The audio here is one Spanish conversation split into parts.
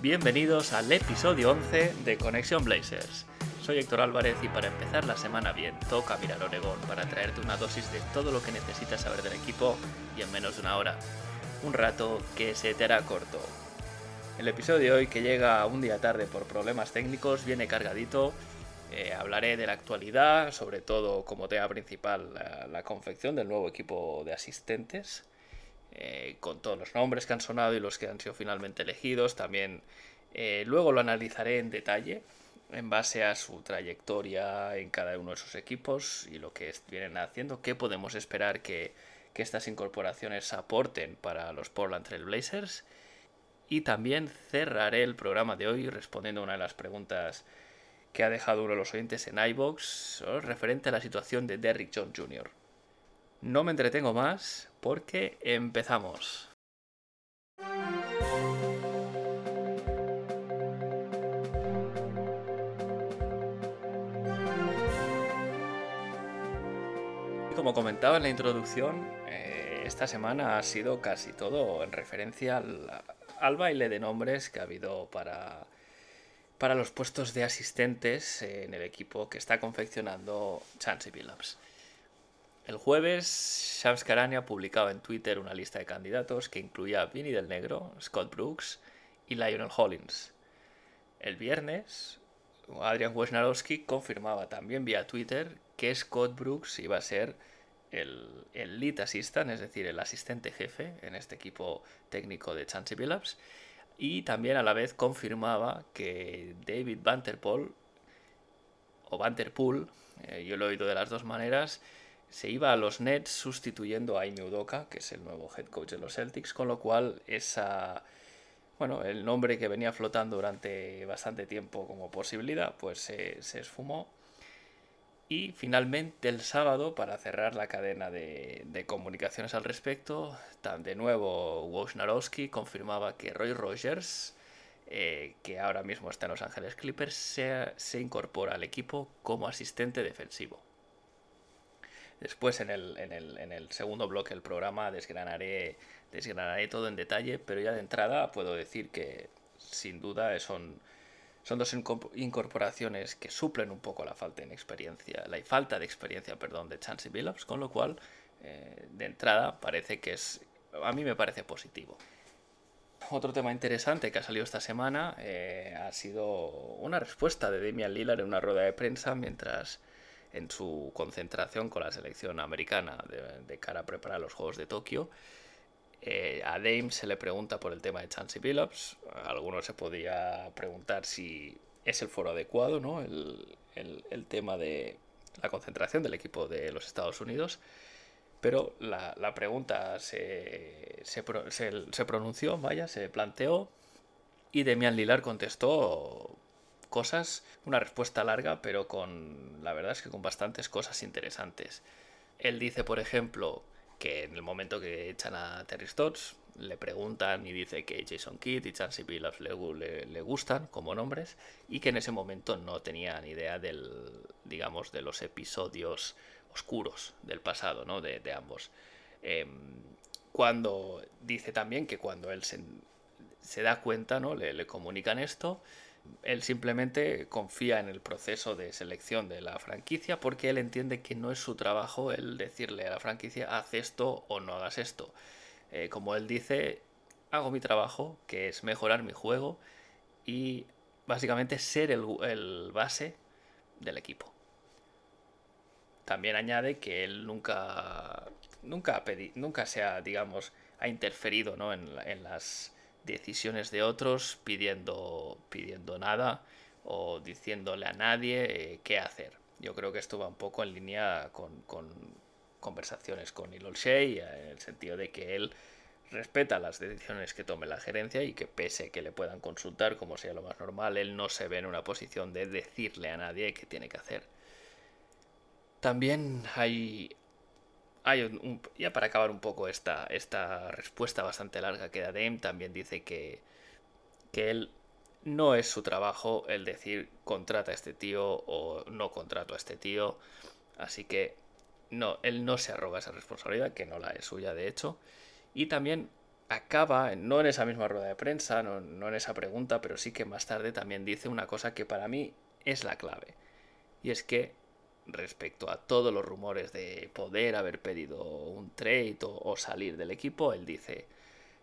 Bienvenidos al episodio 11 de Conexión Blazers. Soy Héctor Álvarez y para empezar la semana bien, toca mirar Oregón para traerte una dosis de todo lo que necesitas saber del equipo y en menos de una hora. Un rato que se te hará corto. El episodio de hoy, que llega un día tarde por problemas técnicos, viene cargadito. Eh, hablaré de la actualidad, sobre todo como tema principal la, la confección del nuevo equipo de asistentes, eh, con todos los nombres que han sonado y los que han sido finalmente elegidos. También eh, luego lo analizaré en detalle en base a su trayectoria en cada uno de sus equipos y lo que vienen haciendo, qué podemos esperar que, que estas incorporaciones aporten para los Portland Trail Blazers. Y también cerraré el programa de hoy respondiendo a una de las preguntas que ha dejado uno de los oyentes en iBox referente a la situación de Derrick Jones Jr. No me entretengo más porque empezamos. Como comentaba en la introducción, eh, esta semana ha sido casi todo en referencia al, baile de nombres que ha habido para, para los puestos de asistentes en el equipo que está confeccionando Chansey Billups. El jueves, Shams Karani ha publicado en Twitter una lista de candidatos que incluía a Vinny del Negro, Scott Brooks y Lionel Hollins. El viernes, Adrian Wojnarowski confirmaba también vía Twitter que Scott Brooks iba a ser el, el, lead assistant, es decir, el asistente jefe en este equipo técnico de Chansey Billups. Y también a la vez confirmaba que David Vanterpool, o Vanterpool, eh, yo lo he oído de las dos maneras, se iba a los Nets sustituyendo a Ime Udoka, que es el nuevo head coach de los Celtics, con lo cual esa bueno, el nombre que venía flotando durante bastante tiempo como posibilidad, pues se, se esfumó. Y finalmente el sábado, para cerrar la cadena de, de comunicaciones al respecto, de nuevo Wojnarowski confirmaba que Roy Rogers, eh, que ahora mismo está en Los Ángeles Clippers, se, se incorpora al equipo como asistente defensivo. Después en el, en el, en el segundo bloque del programa desgranaré, desgranaré todo en detalle, pero ya de entrada puedo decir que sin duda son, son dos incorporaciones que suplen un poco la falta de experiencia, la falta de experiencia, perdón, de Billups, con lo cual eh, de entrada parece que es, a mí me parece positivo. Otro tema interesante que ha salido esta semana eh, ha sido una respuesta de Damian Lillard en una rueda de prensa mientras en su concentración con la selección americana de, cara a preparar los Juegos de Tokio. Eh, a Dame se le pregunta por el tema de Chansey Billups. Algunos se podía preguntar si es el foro adecuado, ¿no? El, el, tema de la concentración del equipo de los Estados Unidos. Pero la, la pregunta se, se, se, se, pronunció, vaya, se planteó. Y Demian Lillard contestó cosas, una respuesta larga, pero con, la verdad es que con bastantes cosas interesantes. Él dice, por ejemplo, que en el momento que echan a Terry Stotts, le preguntan y dice que Jason Kidd y Chansey Billups le, le, gustan como nombres y que en ese momento no tenía ni idea del, digamos, de los episodios oscuros del pasado, ¿no? De, de ambos. Eh, cuando dice también que cuando él se, se da cuenta, ¿no? Le, le comunican esto, él simplemente confía en el proceso de selección de la franquicia porque él entiende que no es su trabajo el decirle a la franquicia haz esto o no hagas esto. Eh, como él dice, hago mi trabajo, que es mejorar mi juego y básicamente ser el, el base del equipo. También añade que él nunca, nunca, pedi, nunca se ha, digamos, ha interferido ¿no? en, en las decisiones de otros pidiendo, pidiendo nada o diciéndole a nadie eh, qué hacer. Yo creo que esto va un poco en línea con, con conversaciones con Neil O'Shea, en el sentido de que él respeta las decisiones que tome la gerencia y que pese que le puedan consultar como sea lo más normal, él no se ve en una posición de decirle a nadie qué tiene que hacer. También hay, hay ya para acabar un poco esta, esta respuesta bastante larga que da Dame, también dice que, que él no es su trabajo el decir contrata a este tío o no contrato a este tío. Así que no, él no se arroga esa responsabilidad, que no la es suya de hecho. Y también acaba, no en esa misma rueda de prensa, no, no en esa pregunta, pero sí que más tarde también dice una cosa que para mí es la clave. Y es que respecto a todos los rumores de poder haber pedido un trade o, salir del equipo, él dice,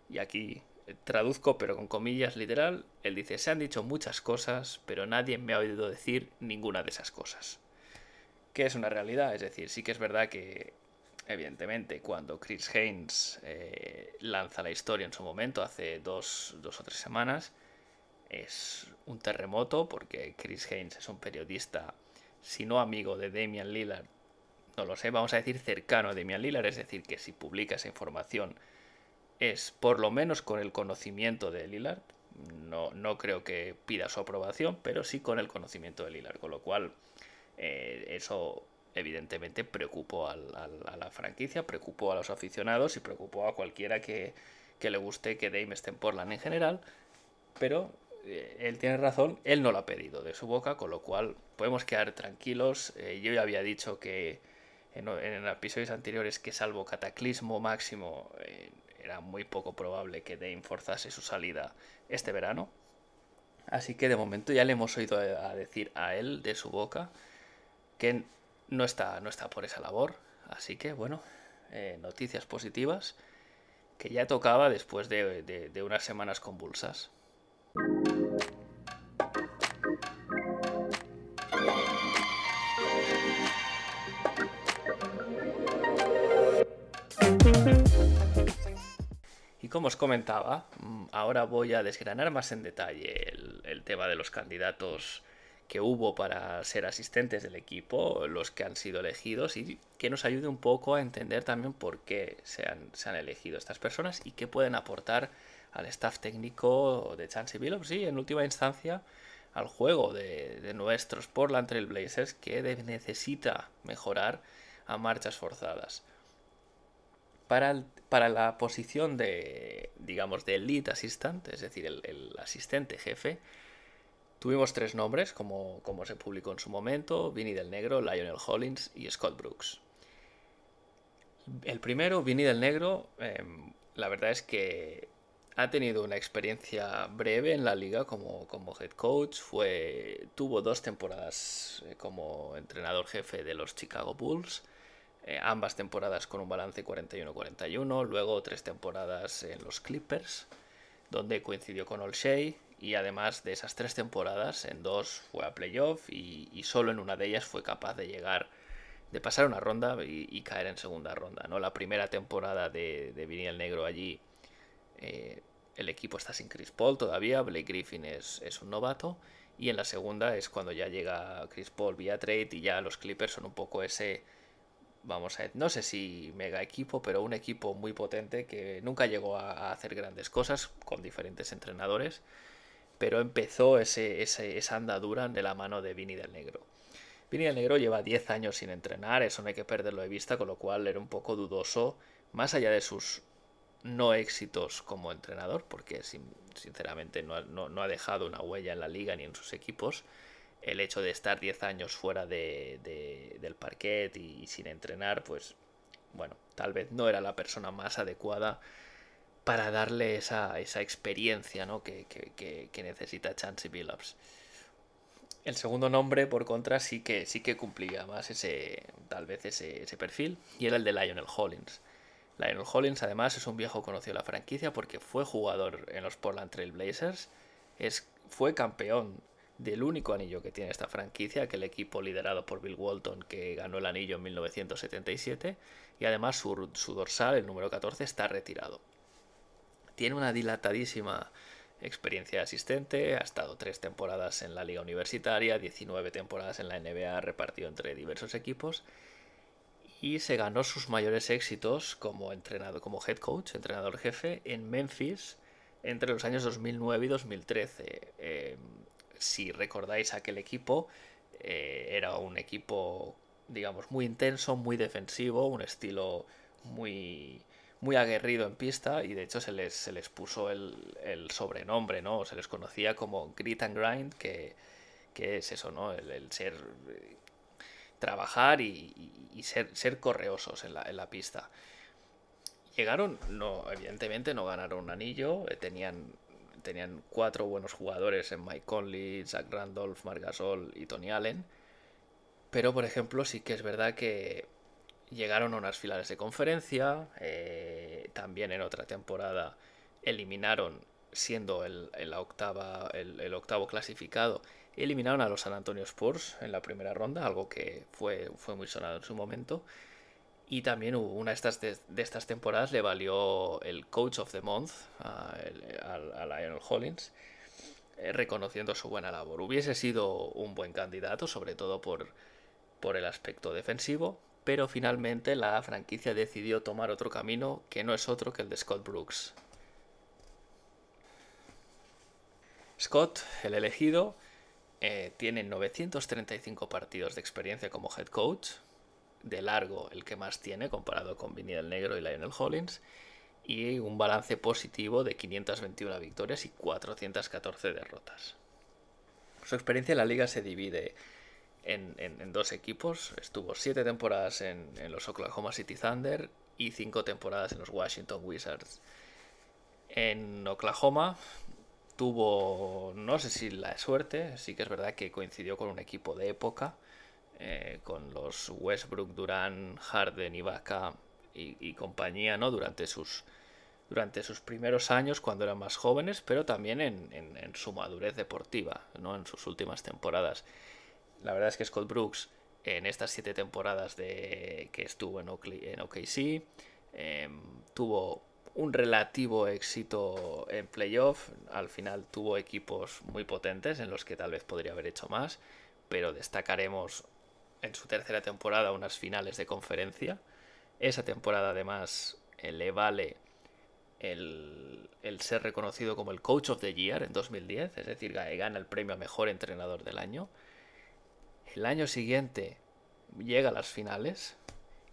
y aquí traduzco pero con comillas literal, él dice, se han dicho muchas cosas, pero nadie me ha oído decir ninguna de esas cosas. Que es una realidad, es decir, sí que es verdad que, evidentemente, cuando Chris Haynes eh, lanza la historia en su momento, hace dos, dos o tres semanas, es un terremoto porque Chris Haynes es un periodista, si no amigo de Damian Lillard, no lo sé, vamos a decir cercano a Damian Lillard, es decir, que si publica esa información es por lo menos con el conocimiento de Lillard. No, no creo que pida su aprobación, pero sí con el conocimiento de Lillard, con lo cual eh, eso evidentemente preocupó a la franquicia, preocupó a los aficionados y preocupó a cualquiera que, que le guste que Dame esté en Portland en general, pero él tiene razón, él no lo ha pedido de su boca, con lo cual podemos quedar tranquilos. Eh, yo ya había dicho que en, episodios anteriores que salvo cataclismo máximo era muy poco probable que Dame forzase su salida este verano. Así que de momento ya le hemos oído a decir a él de su boca que no está, no está por esa labor. Así que bueno, eh, noticias positivas que ya tocaba después de, de, de unas semanas convulsas. Como os comentaba, mm, ahora voy a desgranar más en detalle el, tema de los candidatos que hubo para ser asistentes del equipo, los que han sido elegidos y que nos ayude un poco a entender también por qué se han, elegido estas personas y qué pueden aportar al staff técnico de Chance Billups y en última instancia al juego de, de nuestros Portland Trail Blazers que necesita mejorar a marchas forzadas. Para, para la posición de, digamos, de lead assistant, es decir, el, asistente jefe, tuvimos tres nombres, como, como, se publicó en su momento, Vinny del Negro, Lionel Hollins y Scott Brooks. El primero, Vinny del Negro, em, la verdad es que ha tenido una experiencia breve en la liga como, como head coach, fue, tuvo dos temporadas eh, como entrenador jefe de los Chicago Bulls, eh, ambas temporadas con un balance 41-41, luego tres temporadas en los Clippers, donde coincidió con Olshey, y además de esas tres temporadas, en dos fue a playoff y, solo en una de ellas fue capaz de llegar, de pasar una ronda y, caer en segunda ronda. ¿no? La primera temporada de, de el Negro allí, eh, el equipo está sin Chris Paul todavía, Blake Griffin es, es un novato, y en la segunda es cuando ya llega Chris Paul vía trade y ya los Clippers son un poco ese vamos a ver, no sé si mega equipo, pero un equipo muy potente que nunca llegó a, hacer grandes cosas con diferentes entrenadores, pero empezó ese, esa andadura de la mano de Vini del Negro. Vini del Negro lleva 10 años sin entrenar, eso no hay que perderlo de vista, con lo cual era un poco dudoso, más allá de sus no éxitos como entrenador, porque sinceramente no, no ha dejado una huella en la liga ni en sus equipos, el hecho de estar 10 años fuera de, del parquet y, sin entrenar, pues bueno, tal vez no era la persona más adecuada para darle esa, esa experiencia ¿no? que, que, que, necesita Chansey Billups. El segundo nombre, por contra, sí que, sí que cumplía más ese, tal vez ese, ese perfil, y era el de Lionel Hollins. Lionel Hollins, además, es un viejo conocido de la franquicia porque fue jugador en los Portland Trail Blazers, es, fue campeón del único anillo que tiene esta franquicia, que el equipo liderado por Bill Walton que ganó el anillo en 1977 y además su, dorsal, el número 14, está retirado. Tiene una dilatadísima experiencia de asistente, ha estado tres temporadas en la liga universitaria, 19 temporadas en la NBA repartido entre diversos equipos y se ganó sus mayores éxitos como entrenador, como head coach, entrenador jefe en Memphis entre los años 2009 y 2013. Em, si recordáis aquel equipo, eh, era un equipo, digamos, muy intenso, muy defensivo, un estilo muy, muy aguerrido en pista y de hecho se les, se les puso el, sobrenombre, ¿no? Se les conocía como Grit and Grind, que, es eso, ¿no? El, ser... trabajar y, ser, ser, correosos en la, en la pista. Llegaron, no, evidentemente no ganaron un anillo, eh, tenían, tenían cuatro buenos jugadores en Mike Conley, Zach Randolph, Marc Gasol y Tony Allen. Pero, por ejemplo, sí que es verdad que llegaron a unas finales de conferencia. Eh, también en otra temporada eliminaron, siendo el, octava, el, octavo clasificado, eliminaron a los San Antonio Spurs en la primera ronda, algo que fue, fue muy sonado en su momento. Y también una de estas, temporadas le valió el Coach of the Month a, Lionel Hollins, eh, reconociendo su buena labor. Hubiese sido un buen candidato, sobre todo por, por el aspecto defensivo, pero finalmente la franquicia decidió tomar otro camino que no es otro que el de Scott Brooks. Scott, el elegido, eh, tiene 935 partidos de experiencia como head coach, de largo el que más tiene comparado con Vinny del Negro y Lionel Hollins y un balance positivo de 521 victorias y 414 derrotas. Su experiencia en la liga se divide en, dos equipos. Estuvo siete temporadas en, los Oklahoma City Thunder y cinco temporadas en los Washington Wizards. En Oklahoma tuvo, no sé si la suerte, sí que es verdad que coincidió con un equipo de época eh, con los Westbrook, Durán, Harden, Ibaka y, y compañía, ¿no? Durante sus, durante sus primeros años cuando eran más jóvenes, pero también en, su madurez deportiva, ¿no? En sus últimas temporadas. La verdad es que Scott Brooks, en estas siete temporadas de, que estuvo en, en OKC, em, tuvo un relativo éxito en playoff. Al final tuvo equipos muy potentes en los que tal vez podría haber hecho más, pero destacaremos en su tercera temporada unas finales de conferencia. Esa temporada además eh, le vale el, ser reconocido como el Coach of the Year en 2010, es decir, gana el premio a Mejor Entrenador del Año. El año siguiente llega a las finales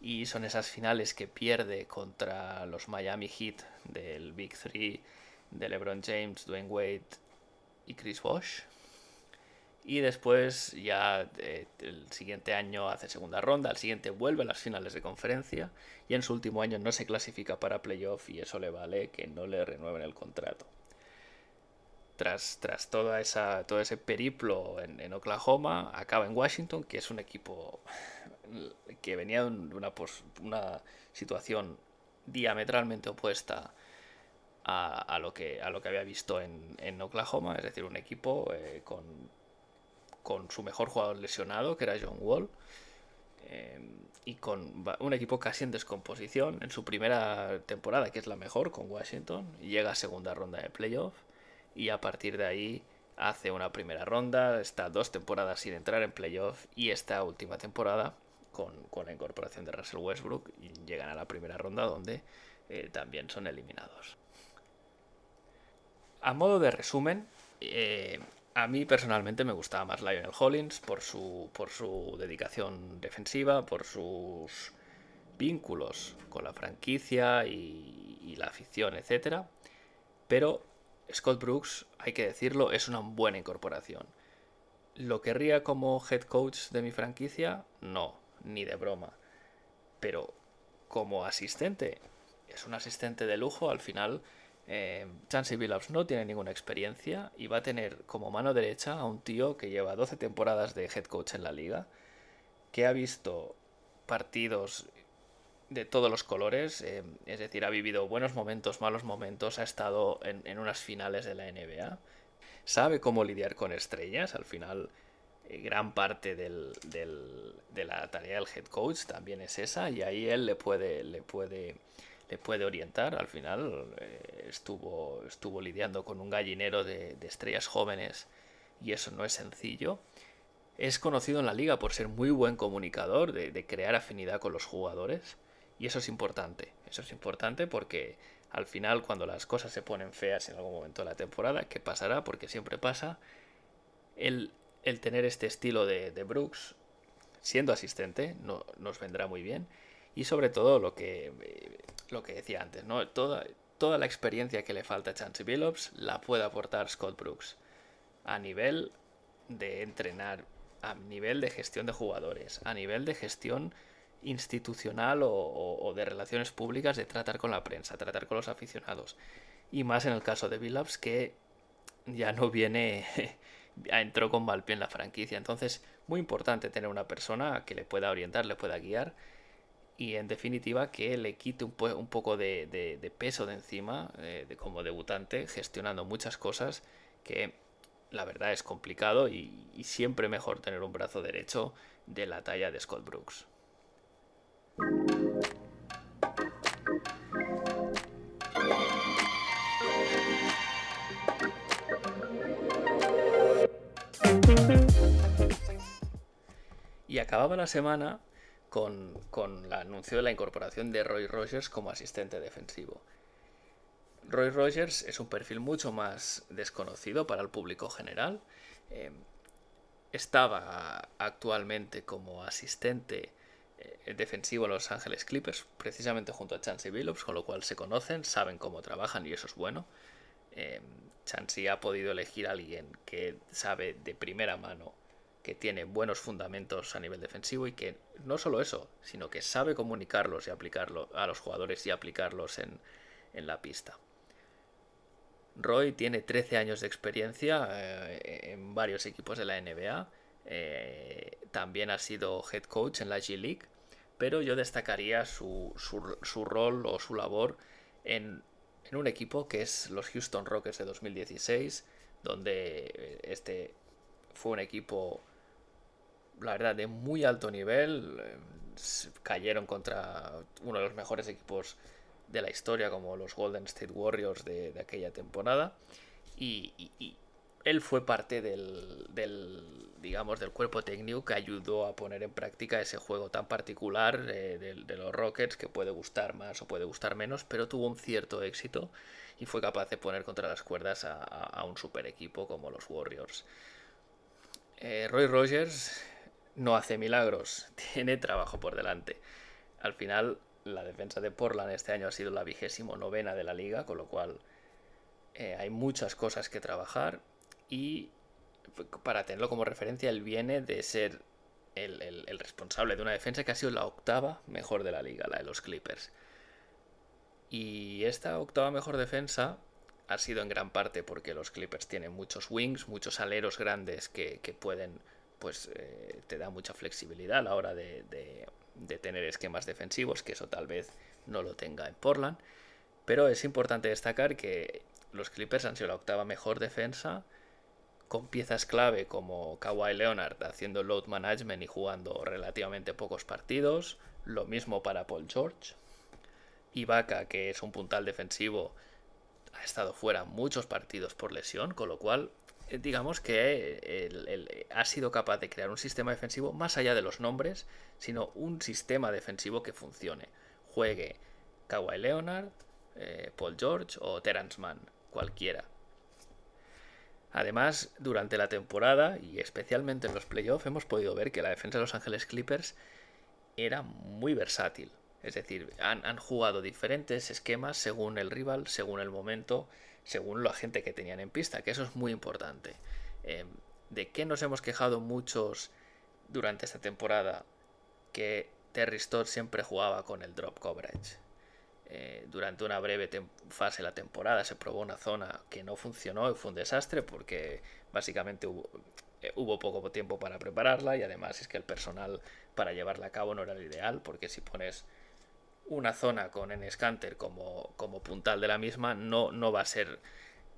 y son esas finales que pierde contra los Miami Heat del Big Three de LeBron James, Dwayne Wade y Chris Bosh y después ya eh, el siguiente año hace segunda ronda, al siguiente vuelve a las finales de conferencia y en su último año no se clasifica para playoff y eso le vale que no le renueven el contrato. Tras, tras toda esa, todo ese periplo en, Oklahoma, acaba en Washington, que es un equipo que venía de una, una situación diametralmente opuesta a, lo que, a lo que había visto en, Oklahoma, es decir, un equipo eh, con con su mejor jugador lesionado, que era John Wall, eh, y con un equipo casi en descomposición en su primera temporada, que es la mejor con Washington, llega a segunda ronda de playoff y a partir de ahí hace una primera ronda, está dos temporadas sin entrar en playoff y esta última temporada con, la incorporación de Russell Westbrook llegan a la primera ronda donde eh, también son eliminados. A modo de resumen, eh, a mí personalmente me gustaba más Lionel Hollins por su, dedicación defensiva, por sus vínculos con la franquicia y, la afición, etc. Pero Scott Brooks, hay que decirlo, es una buena incorporación. ¿Lo querría como head coach de mi franquicia? No, ni de broma. Pero como asistente, es un asistente de lujo, al final eh, Billups no tiene ninguna experiencia y va a tener como mano derecha a un tío que lleva 12 temporadas de head coach en la liga, que ha visto partidos de todos los colores, eh, es decir, ha vivido buenos momentos, malos momentos, ha estado en, unas finales de la NBA, sabe cómo lidiar con estrellas, al final eh, gran parte del, de la tarea del head coach también es esa y ahí él le puede, le puede puede orientar. Al final eh, estuvo, estuvo lidiando con un gallinero de, estrellas jóvenes y eso no es sencillo. es conocido en la liga por ser muy buen comunicador, de, crear afinidad con los jugadores. Y eso es importante. Eso es importante porque al final cuando las cosas se ponen feas en algún momento de la temporada, ¿qué pasará? Porque siempre pasa, el, tener este estilo de, Brooks, siendo asistente, no, nos vendrá muy bien. Y sobre todo lo que, lo que decía antes, ¿no? Toda, toda la experiencia que le falta a Chancey Billups la puede aportar Scott Brooks a nivel de entrenar, a nivel de gestión de jugadores, a nivel de gestión institucional o, de relaciones públicas, de tratar con la prensa, tratar con los aficionados. Y más en el caso de Billups que ya no viene, entró con mal pie en la franquicia. Entonces, muy importante tener una persona que le pueda orientar, le pueda guiar y en definitiva que le quite un, poco de, peso de encima eh, de como debutante, gestionando muchas cosas que la verdad es complicado y, siempre mejor tener un brazo derecho de la talla de Scott Brooks. Y acababa la semana con, con el anuncio de la incorporación de Roy Rogers como asistente defensivo. Roy Rogers es un perfil mucho más desconocido para el público general. Eh, estaba actualmente como asistente eh, defensivo en Los Ángeles Clippers, precisamente junto a Chansey Billups, con lo cual se conocen, saben cómo trabajan y eso es bueno. Eh, Chansey ha podido elegir a alguien que sabe de primera mano que tiene buenos fundamentos a nivel defensivo y que no solo eso, sino que sabe comunicarlos y aplicarlo a los jugadores y aplicarlos en la pista. Roy tiene 13 años de experiencia eh, en varios equipos de la NBA. Eh, también ha sido head coach en la G League. Pero yo destacaría su, rol o su labor en, un equipo que es los Houston Rockets de 2016, donde eh, este fue un equipo, la verdad, de muy alto nivel. Cayeron contra uno de los mejores equipos de la historia como los Golden State Warriors de, aquella temporada y, él fue parte del, digamos del cuerpo técnico que ayudó a poner en práctica ese juego tan particular eh, de, los Rockets que puede gustar más o puede gustar menos pero tuvo un cierto éxito y fue capaz de poner contra las cuerdas a, un super equipo como los Warriors eh, Roy Rogers no hace milagros tiene trabajo por delante al final la defensa de Portland este año ha sido la vigésimo novena de la liga, con lo cual eh, hay muchas cosas que trabajar y para tenerlo como referencia, él viene de ser el, responsable de una defensa que ha sido la octava mejor de la liga, la de los Clippers. Y esta octava mejor defensa ha sido en gran parte porque los Clippers tienen muchos wings, muchos aleros grandes que, pueden, pues eh, te da mucha flexibilidad a la hora de tener esquemas defensivos, que eso tal vez no lo tenga en Portland. Pero es importante destacar que los Clippers han sido la octava mejor defensa, con piezas clave como Kawhi Leonard haciendo load management y jugando relativamente pocos partidos. Lo mismo para Paul George. Ibaka, que es un puntal defensivo, ha estado fuera muchos partidos por lesión, con lo cual digamos que ha sido capaz de crear un sistema defensivo más allá de los nombres, sino un sistema defensivo que funcione. Juegue Kawhi Leonard, eh, Paul George o Terence Mann, cualquiera. Además, durante la temporada y especialmente en los playoffs hemos podido ver que la defensa de Los Ángeles Clippers era muy versátil. Es decir, han jugado diferentes esquemas según el rival, según el momento según la gente que tenían en pista, que eso es muy importante. Em, ¿De qué nos hemos quejado muchos durante esta temporada? Que Terry Stott siempre jugaba con el drop coverage. Eh, durante una breve fase de la temporada se probó una zona que no funcionó y fue un desastre porque básicamente hubo, eh, hubo poco tiempo para prepararla y además es que el personal para llevarla a cabo no era el ideal porque si pones una zona con N-Scanter como, como puntal de la misma no, no va a ser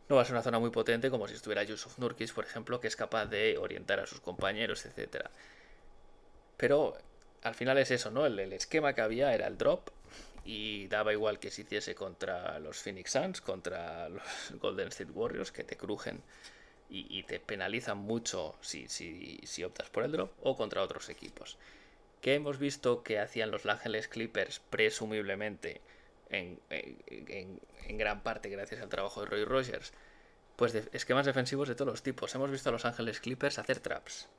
no va a ser una zona muy potente como si estuviera Yusuf Nurkis, por ejemplo, que es capaz de orientar a sus compañeros, etc. Pero al final es eso, ¿no? El, esquema que había era el drop y daba igual que se hiciese contra los Phoenix Suns, contra los Golden State Warriors, que te crujen y, te penalizan mucho si, si, si, optas por el drop o contra otros equipos. Que hemos visto que hacían los Ángeles Clippers presumiblemente en, gran parte gracias al trabajo de Roy Rogers, pues de esquemas defensivos de todos los tipos. Hemos visto a los Ángeles Clippers hacer traps,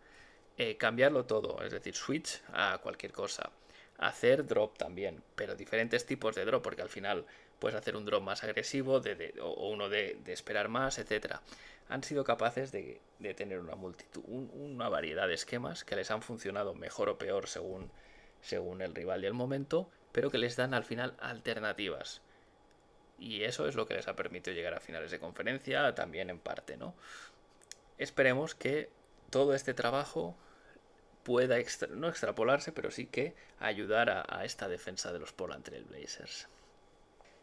eh, cambiarlo todo, es decir, switch a cualquier cosa, hacer drop también, pero diferentes tipos de drop, porque al final puedes hacer un drop más agresivo de, o uno de, esperar más, etcétera. Han sido capaces de, tener una multitud, una variedad de esquemas que les han funcionado mejor o peor según, según el rival y el momento, pero que les dan al final alternativas. Y eso es lo que les ha permitido llegar a finales de conferencia, también en parte, ¿no? Esperemos que todo este trabajo pueda no extrapolarse, pero sí que ayudar a, esta defensa de los Portland Trail Blazers.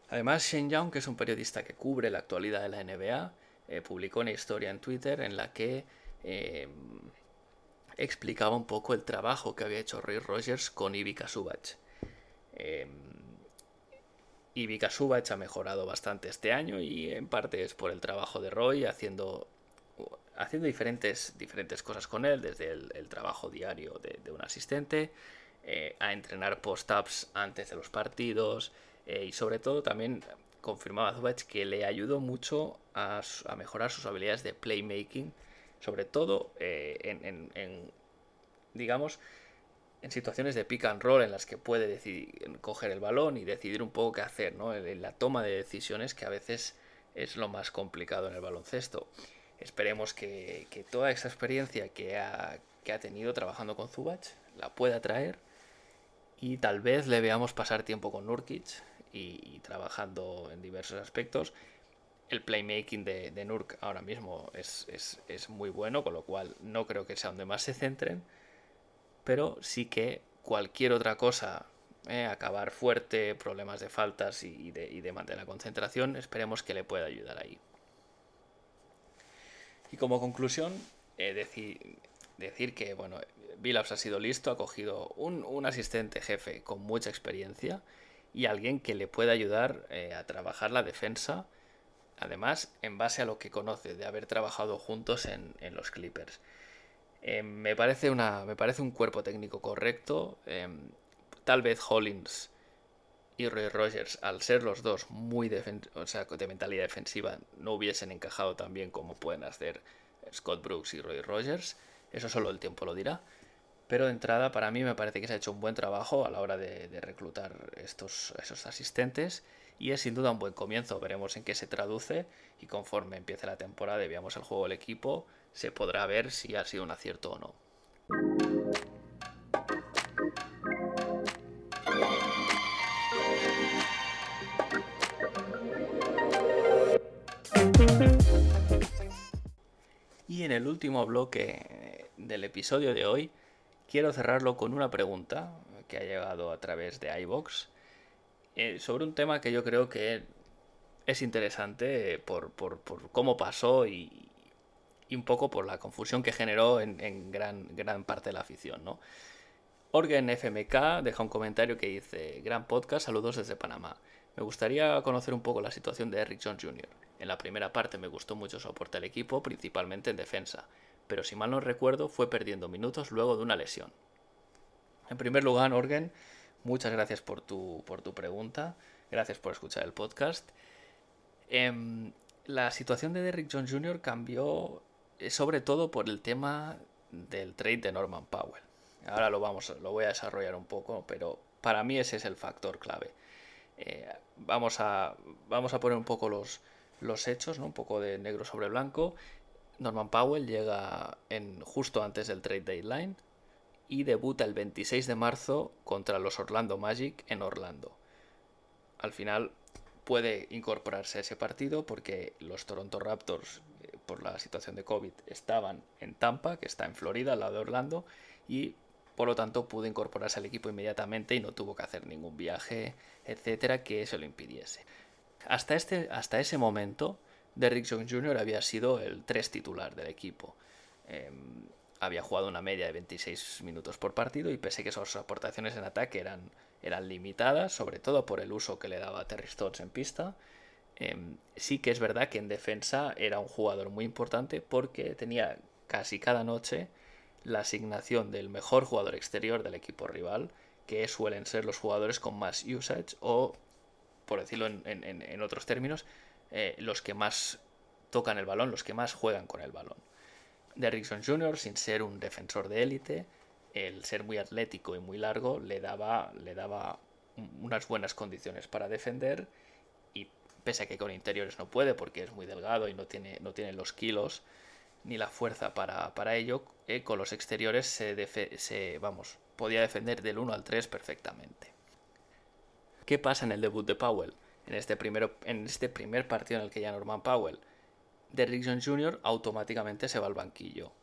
Además, Shane Young, que es un periodista que cubre la actualidad de la NBA, eh, publicó una historia en Twitter en la que eh, explicaba un poco el trabajo que había hecho Roy Rogers con Ivica Subach. Eh, Ivica Subach ha mejorado bastante este año y en parte es por el trabajo de Roy haciendo, haciendo diferentes, diferentes cosas con él, desde el, trabajo diario de, un asistente, a entrenar post-ups antes de los partidos, eh, y sobre todo también confirmaba Zubac que le ayudó mucho a, mejorar sus habilidades de playmaking, sobre todo eh, en, digamos, en situaciones de pick and roll en las que puede decidir, coger el balón y decidir un poco qué hacer, ¿no? En, la toma de decisiones que a veces es lo más complicado en el baloncesto. Esperemos que, toda esa experiencia que ha, que ha tenido trabajando con Zubac la pueda traer y tal vez le veamos pasar tiempo con Nurkic y, trabajando en diversos aspectos. El playmaking de, de Nurk ahora mismo es, muy bueno, con lo cual no creo que sea donde más se centren, pero sí que cualquier otra cosa, eh, acabar fuerte, problemas de faltas y, de, mantener la concentración, esperemos que le pueda ayudar ahí. Y como conclusión, eh, decir, que bueno, ha sido listo, ha cogido un, asistente jefe con mucha experiencia y alguien que le pueda ayudar eh, a trabajar la defensa, además en base a lo que conoce de haber trabajado juntos en, los Clippers. Eh, me, parece un cuerpo técnico correcto. Tal vez Hollins y Roy Rogers, al ser los dos muy o sea, de mentalidad defensiva, no hubiesen encajado tan bien como pueden hacer Scott Brooks y Roy Rogers. Eso solo el tiempo lo dirá. Pero de entrada, para mí me parece que se ha hecho un buen trabajo a la hora de, reclutar estos, esos asistentes y es sin duda un buen comienzo. Veremos en qué se traduce y conforme empiece la temporada y veamos el juego del equipo, se podrá ver si ha sido un acierto o no. Y en el último bloque del episodio de hoy, quiero cerrarlo con una pregunta que ha llegado a través de iBox eh, sobre un tema que yo creo que es interesante por, cómo pasó y, un poco por la confusión que generó en, gran, gran, parte de la afición. ¿no? Orgen FMK deja un comentario que dice: Gran podcast, saludos desde Panamá. Me gustaría conocer un poco la situación de Eric Jones Jr. En la primera parte me gustó mucho su aporte al equipo, principalmente en defensa pero si mal no recuerdo fue perdiendo minutos luego de una lesión. En primer lugar, Orgen, muchas gracias por tu, por tu pregunta, gracias por escuchar el podcast. Em, la situación de Derrick Jones Jr. cambió eh, sobre todo por el tema del trade de Norman Powell. Ahora lo, vamos, lo voy a desarrollar un poco, pero para mí ese es el factor clave. Eh, vamos, a, vamos a poner un poco los, los hechos, ¿no? un poco de negro sobre blanco. Norman Powell llega justo antes del trade deadline y debuta el 26 de marzo contra los Orlando Magic en Orlando. Al final puede incorporarse a ese partido porque los Toronto Raptors, eh, por la situación de COVID, estaban en Tampa, que está en Florida, al lado de Orlando, y por lo tanto pudo incorporarse al equipo inmediatamente y no tuvo que hacer ningún viaje, etcétera, que eso lo impidiese. Hasta, este, hasta ese momento, Derrick Jones Jr. había sido el 3 titular del equipo. Em, había jugado una media de 26 minutos por partido y pese que sus aportaciones en ataque eran, eran limitadas, sobre todo por el uso que le daba Terry Stotts en pista, Em, sí que es verdad que en defensa era un jugador muy importante porque tenía casi cada noche la asignación del mejor jugador exterior del equipo rival, que suelen ser los jugadores con más usage o, por decirlo en, otros términos, eh, los que más tocan el balón, los que más juegan con el balón. Derrickson Jr., sin ser un defensor de élite, el ser muy atlético y muy largo le daba, le daba unas buenas condiciones para defender y pese a que con interiores no puede porque es muy delgado y no tiene, no tiene los kilos ni la fuerza para, ello, eh, con los exteriores se, se, vamos, podía defender del 1 al 3 perfectamente. ¿Qué pasa en el debut de Powell? En este, primero, en este primer partido en el que ya Norman Powell, Derrick Jones Jr. automáticamente se va al banquillo.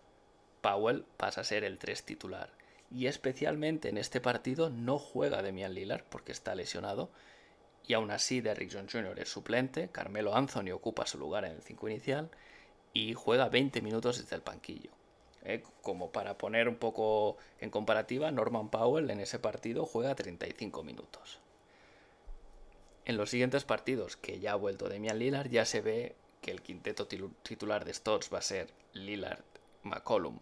Powell pasa a ser el 3 titular. Y especialmente en este partido no juega Demian Lillard porque está lesionado. Y aún así Derrick Jones Jr. es suplente, Carmelo Anthony ocupa su lugar en el 5 inicial y juega 20 minutos desde el banquillo. Eh, como para poner un poco en comparativa, Norman Powell en ese partido juega 35 minutos. En los siguientes partidos, que ya ha vuelto Demian Lillard, ya se ve que el quinteto titular de Stotts va a ser Lillard, McCollum,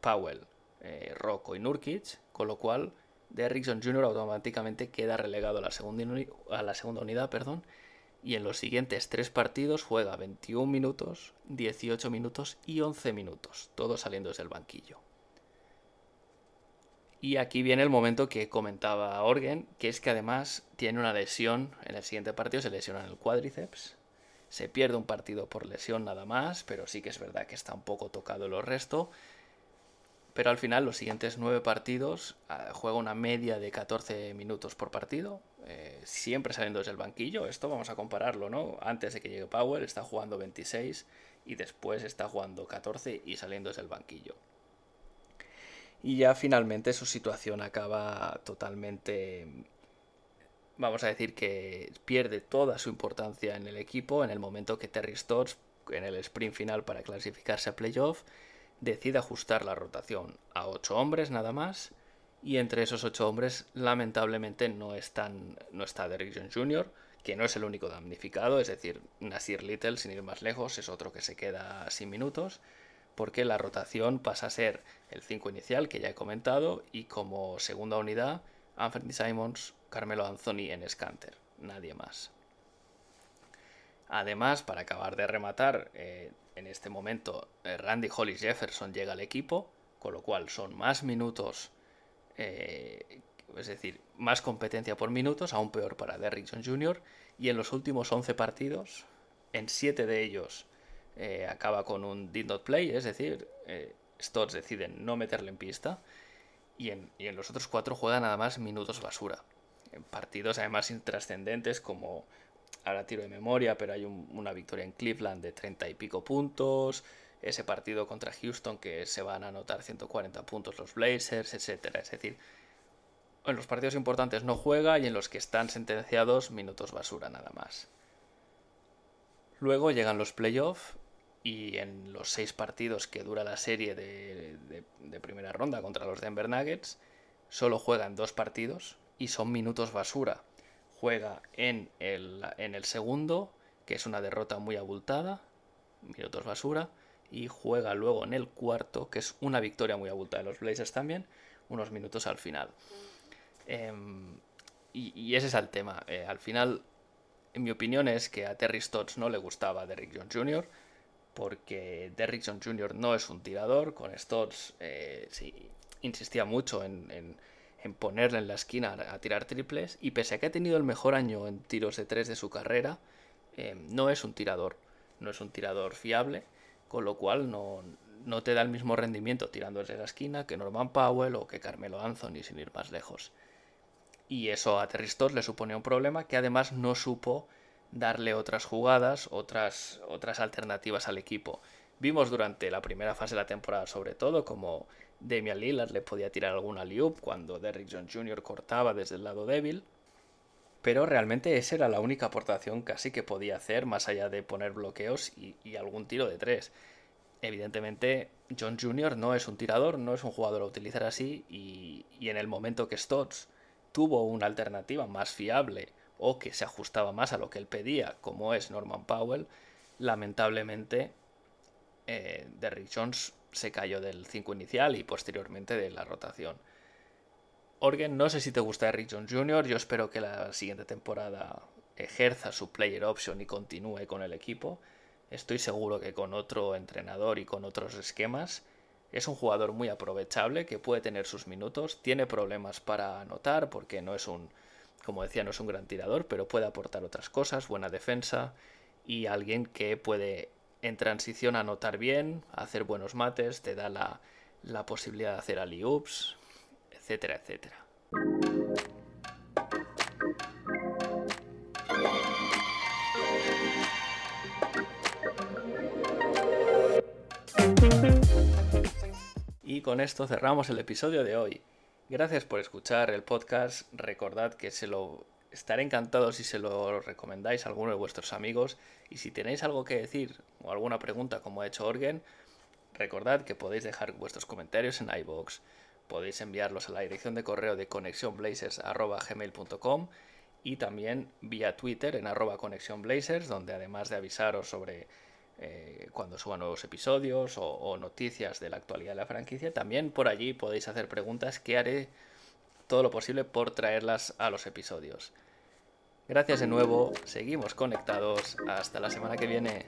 Powell, eh, Rocco y Nurkic, con lo cual Derrickson Jr. automáticamente queda relegado a la segunda, unidad perdón, y en los siguientes tres partidos juega 21 minutos, 18 minutos y 11 minutos, todos saliendo desde el banquillo. Y aquí viene el momento que comentaba Orgen, que es que además tiene una lesión en el siguiente partido, se lesiona en el cuádriceps, se pierde un partido por lesión nada más, pero sí que es verdad que está un poco tocado lo resto. Pero al final, los siguientes nueve partidos, ah, juega una media de 14 minutos por partido, eh, siempre saliendo desde el banquillo. Esto vamos a compararlo, ¿no? Antes de que llegue Power, está jugando 26 y después está jugando 14 y saliendo desde el banquillo. Y ya finalmente su situación acaba totalmente vamos a decir que pierde toda su importancia en el equipo en el momento que Terry Stotts, en el sprint final para clasificarse a playoff, decide ajustar la rotación a 8 hombres nada más. Y entre esos 8 hombres, lamentablemente, no, están, no está Derrick Jones Jr., que no es el único damnificado, es decir, Nasir Little, sin ir más lejos, es otro que se queda sin minutos, porque la rotación pasa a ser el 5 inicial, que ya he comentado, y como segunda unidad, Anthony Simons, Carmelo Anthony en Scanter, nadie más. Además, para acabar de rematar, eh, en este momento eh, Randy Hollis Jefferson llega al equipo, con lo cual son más minutos, eh, es decir, más competencia por minutos, aún peor para Derrickson Jr. Y en los últimos 11 partidos, en 7 de ellos acaba con un did not play, es decir, Stotts deciden no meterle en pista. Y en, y en los otros 4 juega nada más minutos basura partidos además intrascendentes como ahora tiro de memoria, pero hay una victoria en Cleveland de 30 y pico puntos, ese partido contra Houston que se van a anotar 140 puntos los Blazers, etcétera, es decir, en los partidos importantes no juega y en los que están sentenciados minutos basura nada más. Luego llegan los playoffs y en los seis partidos que dura la serie de, de primera ronda contra los Denver Nuggets, solo juegan dos partidos, y son minutos basura. Juega en el, en el segundo, que es una derrota muy abultada, minutos basura, y juega luego en el cuarto, que es una victoria muy abultada de los Blazers también, unos minutos al final. Em, y, ese es el tema. Eh, al final, en mi opinión, es que a Terry Stotts no le gustaba Derrick Jones Jr., porque Derrick Jones Jr. no es un tirador. Con Stotts eh, insistía mucho en ponerle en la esquina a tirar triples y pese a que ha tenido el mejor año en tiros de tres de su carrera, eh, no es un tirador, no es un tirador fiable, con lo cual no, te da el mismo rendimiento tirando desde la esquina que Norman Powell o que Carmelo Anthony sin ir más lejos. Y eso a Terry le supone un problema que además no supo darle otras jugadas, otras, otras alternativas al equipo. Vimos durante la primera fase de la temporada sobre todo como Damian Lillard le podía tirar alguna liup cuando Derrick Jones Jr. cortaba desde el lado débil. Pero realmente esa era la única aportación casi que podía hacer, más allá de poner bloqueos y, algún tiro de tres. Evidentemente, John Jr. no es un tirador, no es un jugador a utilizar así, y, en el momento que Stotts tuvo una alternativa más fiable o que se ajustaba más a lo que él pedía, como es Norman Powell, lamentablemente eh, Derrick Jones se cayó del 5 inicial y posteriormente de la rotación. Orgen, no sé si te gusta Derrick Jones Jr., yo espero que la siguiente temporada ejerza su player option y continúe con el equipo. Estoy seguro que con otro entrenador y con otros esquemas es un jugador muy aprovechable que puede tener sus minutos, tiene problemas para anotar porque no es un, como decía, no es un gran tirador, pero puede aportar otras cosas, buena defensa y alguien que puede en transición anotar bien, hacer buenos mates, te da la, la posibilidad de hacer alley-oops, etcétera, etcétera. Y con esto cerramos el episodio de hoy. Gracias por escuchar el podcast. Recordad que se lo estaré encantado si se lo recomendáis a alguno de vuestros amigos. Y si tenéis algo que decir o alguna pregunta como ha hecho Orgen, recordad que podéis dejar vuestros comentarios en iBox. Podéis enviarlos a la dirección de correo de conexionblazers.gmail.com y también vía Twitter en arroba conexionblazers, donde además de avisaros sobre eh, cuando suban nuevos episodios o, noticias de la actualidad de la franquicia. También por allí podéis hacer preguntas que haré todo lo posible por traerlas a los episodios. Gracias de nuevo, seguimos conectados, hasta la semana que viene.